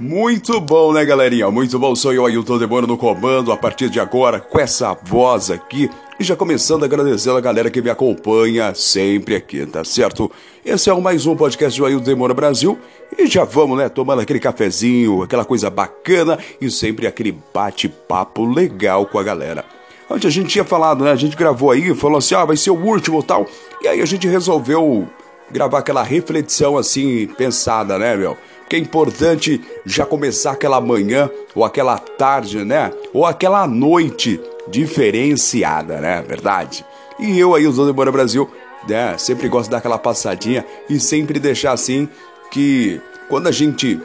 Muito bom, né, galerinha? Muito bom. Sou eu, Ailton Demora, no comando a partir de agora, com essa voz aqui. E já começando agradecendo a galera que me acompanha sempre aqui, tá certo? Esse é o mais um podcast do Ailton Demora Brasil. E já vamos, né, tomando aquele cafezinho, aquela coisa bacana e sempre aquele bate-papo legal com a galera. Antes a gente tinha falado, né? A gente gravou aí, falou assim, ah, vai ser o último tal. E aí a gente resolveu gravar aquela reflexão assim, pensada, né, meu? Que é importante já começar aquela manhã ou aquela tarde, né? Ou aquela noite diferenciada, né? Verdade. E eu aí, o Zona Embora Brasil, né? Sempre gosto de dar aquela passadinha e sempre deixar assim que quando a gente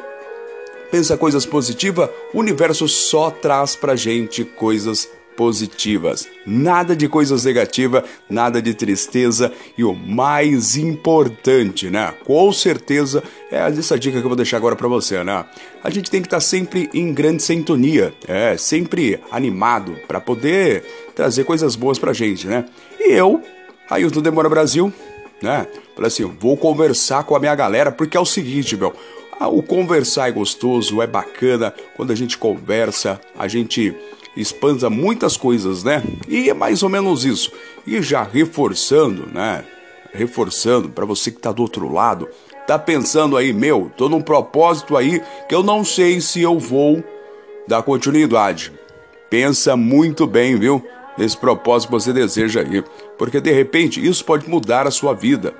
pensa coisas positivas, o universo só traz pra gente coisas positivas, nada de coisas negativas, nada de tristeza e o mais importante, né? Com certeza é essa dica que eu vou deixar agora para você, né? A gente tem que estar tá sempre em grande sintonia, é, sempre animado para poder trazer coisas boas pra gente, né? E eu, aí o Demora Brasil, né? Falei assim, vou conversar com a minha galera porque é o seguinte, meu, o conversar é gostoso, é bacana. Quando a gente conversa, a gente expanda muitas coisas, né? E é mais ou menos isso. E já reforçando, né? Reforçando para você que tá do outro lado, tá pensando aí, meu, tô num propósito aí que eu não sei se eu vou dar continuidade. Pensa muito bem, viu? Nesse propósito que você deseja aí, porque de repente isso pode mudar a sua vida.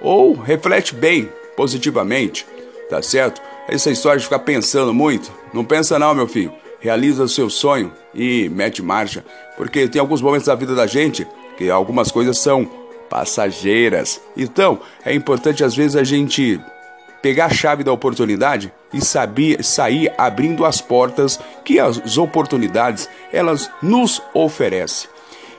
Ou reflete bem, positivamente, tá certo? Essa história de ficar pensando muito, não pensa não, meu filho realiza o seu sonho e mete marcha, porque tem alguns momentos da vida da gente que algumas coisas são passageiras. Então, é importante às vezes a gente pegar a chave da oportunidade e saber sair abrindo as portas que as oportunidades elas nos oferecem.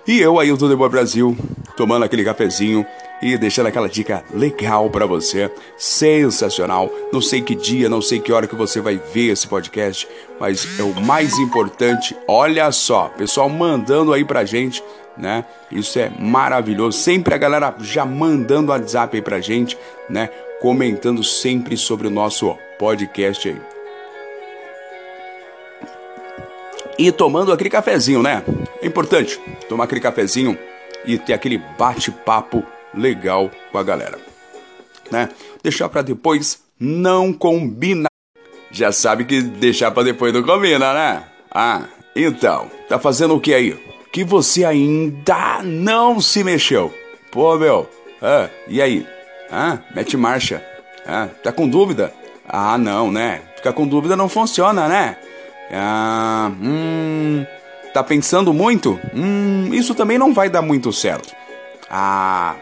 E eu aí do Boa Brasil, tomando aquele cafezinho, e deixando aquela dica legal para você, sensacional. Não sei que dia, não sei que hora que você vai ver esse podcast, mas é o mais importante. Olha só, pessoal mandando aí pra gente, né? Isso é maravilhoso. Sempre a galera já mandando WhatsApp aí pra gente, né? Comentando sempre sobre o nosso podcast aí. E tomando aquele cafezinho, né? É importante tomar aquele cafezinho e ter aquele bate-papo legal com a galera. Né? Deixar para depois não combina. Já sabe que deixar para depois não combina, né? Ah, então, tá fazendo o que aí? Que você ainda não se mexeu. Pô, meu, ah, e aí? Ah, mete marcha. Ah, tá com dúvida? Ah, não, né? Ficar com dúvida não funciona, né? Ah, hum, tá pensando muito? Hum, isso também não vai dar muito certo. Ah,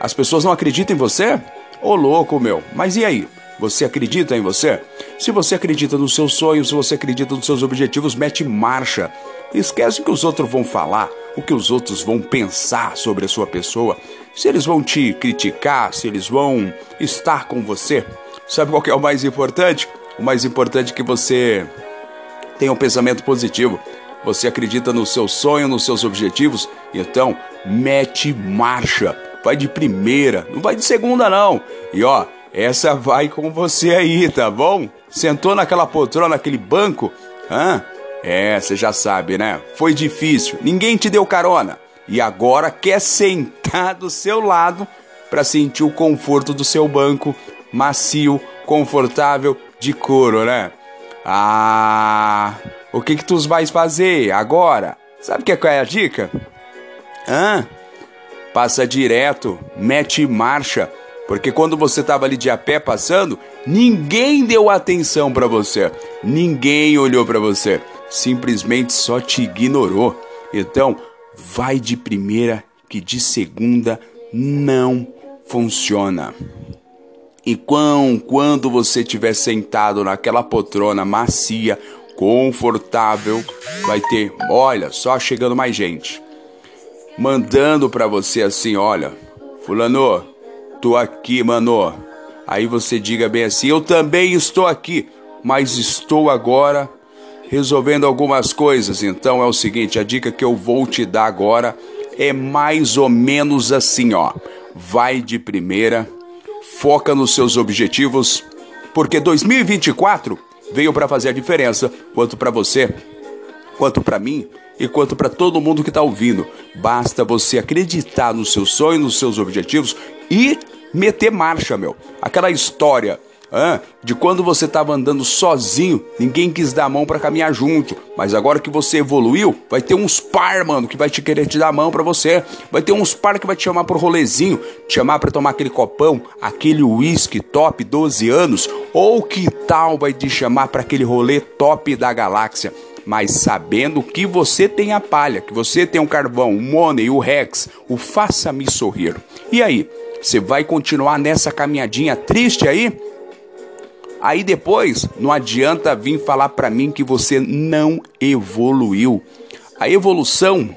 as pessoas não acreditam em você? Ô louco, meu. Mas e aí? Você acredita em você? Se você acredita nos seus sonhos, se você acredita nos seus objetivos, mete marcha. Esquece o que os outros vão falar, o que os outros vão pensar sobre a sua pessoa. Se eles vão te criticar, se eles vão estar com você. Sabe qual é o mais importante? O mais importante é que você tenha um pensamento positivo. Você acredita no seu sonho, nos seus objetivos, então mete marcha vai de primeira, não vai de segunda não. E ó, essa vai com você aí, tá bom? Sentou naquela poltrona, naquele banco? Hã? É, você já sabe, né? Foi difícil, ninguém te deu carona. E agora quer sentar do seu lado para sentir o conforto do seu banco macio, confortável, de couro, né? Ah, o que que tu vais fazer agora? Sabe que qual é a dica? Hã? Passa direto, mete marcha, porque quando você estava ali de a pé passando, ninguém deu atenção para você, ninguém olhou para você, simplesmente só te ignorou. Então, vai de primeira que de segunda não funciona. E quão, quando você estiver sentado naquela poltrona macia, confortável, vai ter, olha, só chegando mais gente mandando para você assim, olha, fulano, tô aqui, mano. Aí você diga bem assim, eu também estou aqui, mas estou agora resolvendo algumas coisas. Então é o seguinte, a dica que eu vou te dar agora é mais ou menos assim, ó. Vai de primeira, foca nos seus objetivos, porque 2024 veio para fazer a diferença, quanto para você, quanto para mim e quanto para todo mundo que está ouvindo. Basta você acreditar nos seus sonhos, nos seus objetivos e meter marcha, meu. Aquela história ah, de quando você estava andando sozinho, ninguém quis dar a mão para caminhar junto. Mas agora que você evoluiu, vai ter uns par, mano, que vai te querer te dar a mão para você. Vai ter uns par que vai te chamar pro rolezinho, te chamar para tomar aquele copão, aquele whisky top 12 anos, ou que tal vai te chamar para aquele rolê top da galáxia. Mas sabendo que você tem a palha, que você tem o carvão, o money, o rex, o faça-me sorrir. E aí, você vai continuar nessa caminhadinha triste aí? Aí depois, não adianta vir falar para mim que você não evoluiu. A evolução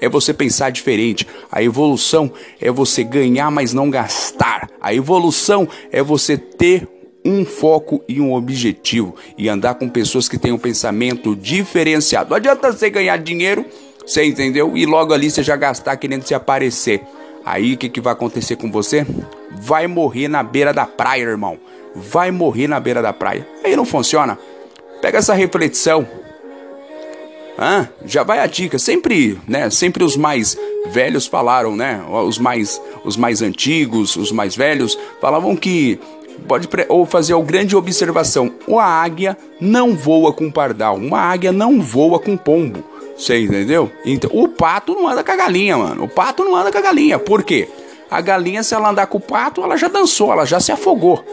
é você pensar diferente. A evolução é você ganhar, mas não gastar. A evolução é você ter um foco e um objetivo e andar com pessoas que têm um pensamento diferenciado. Não adianta você ganhar dinheiro, você entendeu? E logo ali você já gastar querendo se aparecer. Aí o que, que vai acontecer com você? Vai morrer na beira da praia, irmão vai morrer na beira da praia. Aí não funciona. Pega essa reflexão. Ah, já vai a dica. Sempre, né? Sempre os mais velhos falaram, né? Os mais, os mais antigos, os mais velhos falavam que pode ou fazer uma grande observação. A águia não voa com pardal. Uma águia não voa com pombo. Você entendeu? Então, o pato não anda com a galinha, mano. O pato não anda com a galinha. Por quê? A galinha, se ela andar com o pato, ela já dançou, ela já se afogou.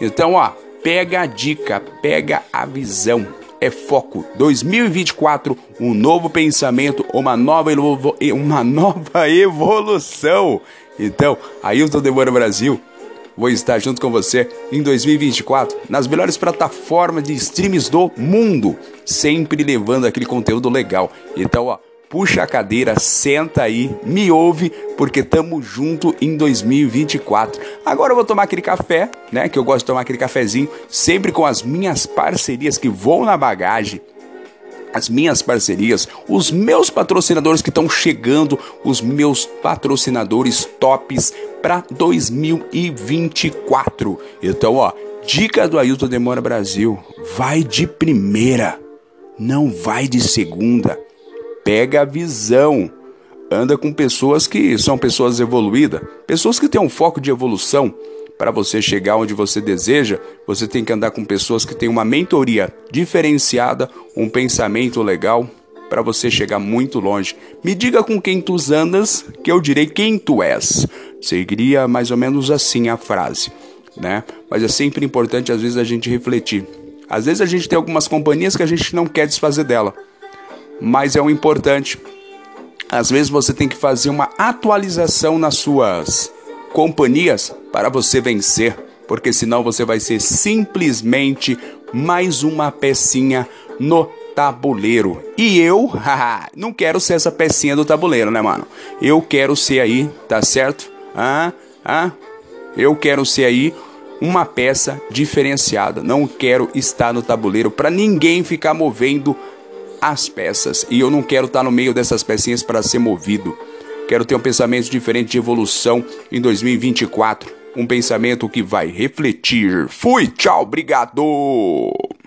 Então, ó, pega a dica, pega a visão. É foco 2024, um novo pensamento, uma nova, uma nova evolução. Então, Ailton Demora Brasil, vou estar junto com você em 2024 nas melhores plataformas de streams do mundo, sempre levando aquele conteúdo legal. Então, ó, puxa a cadeira, senta aí, me ouve, porque tamo junto em 2024. Agora eu vou tomar aquele café, né? Que eu gosto de tomar aquele cafezinho, sempre com as minhas parcerias que vão na bagagem as minhas parcerias, os meus patrocinadores que estão chegando, os meus patrocinadores tops para 2024. Então, ó, dica do Ailton Demora Brasil: vai de primeira, não vai de segunda pega a visão. Anda com pessoas que são pessoas evoluídas, pessoas que têm um foco de evolução. Para você chegar onde você deseja, você tem que andar com pessoas que têm uma mentoria diferenciada, um pensamento legal, para você chegar muito longe. Me diga com quem tu andas, que eu direi quem tu és. Seguiria mais ou menos assim a frase, né? Mas é sempre importante às vezes a gente refletir. Às vezes a gente tem algumas companhias que a gente não quer desfazer dela mas é o importante. Às vezes você tem que fazer uma atualização nas suas companhias para você vencer, porque senão você vai ser simplesmente mais uma pecinha no tabuleiro. E eu, haha, não quero ser essa pecinha do tabuleiro, né, mano? Eu quero ser aí, tá certo? Ah, ah, eu quero ser aí uma peça diferenciada. Não quero estar no tabuleiro para ninguém ficar movendo as peças. E eu não quero estar no meio dessas pecinhas para ser movido. Quero ter um pensamento diferente de evolução em 2024. Um pensamento que vai refletir. Fui, tchau, obrigado!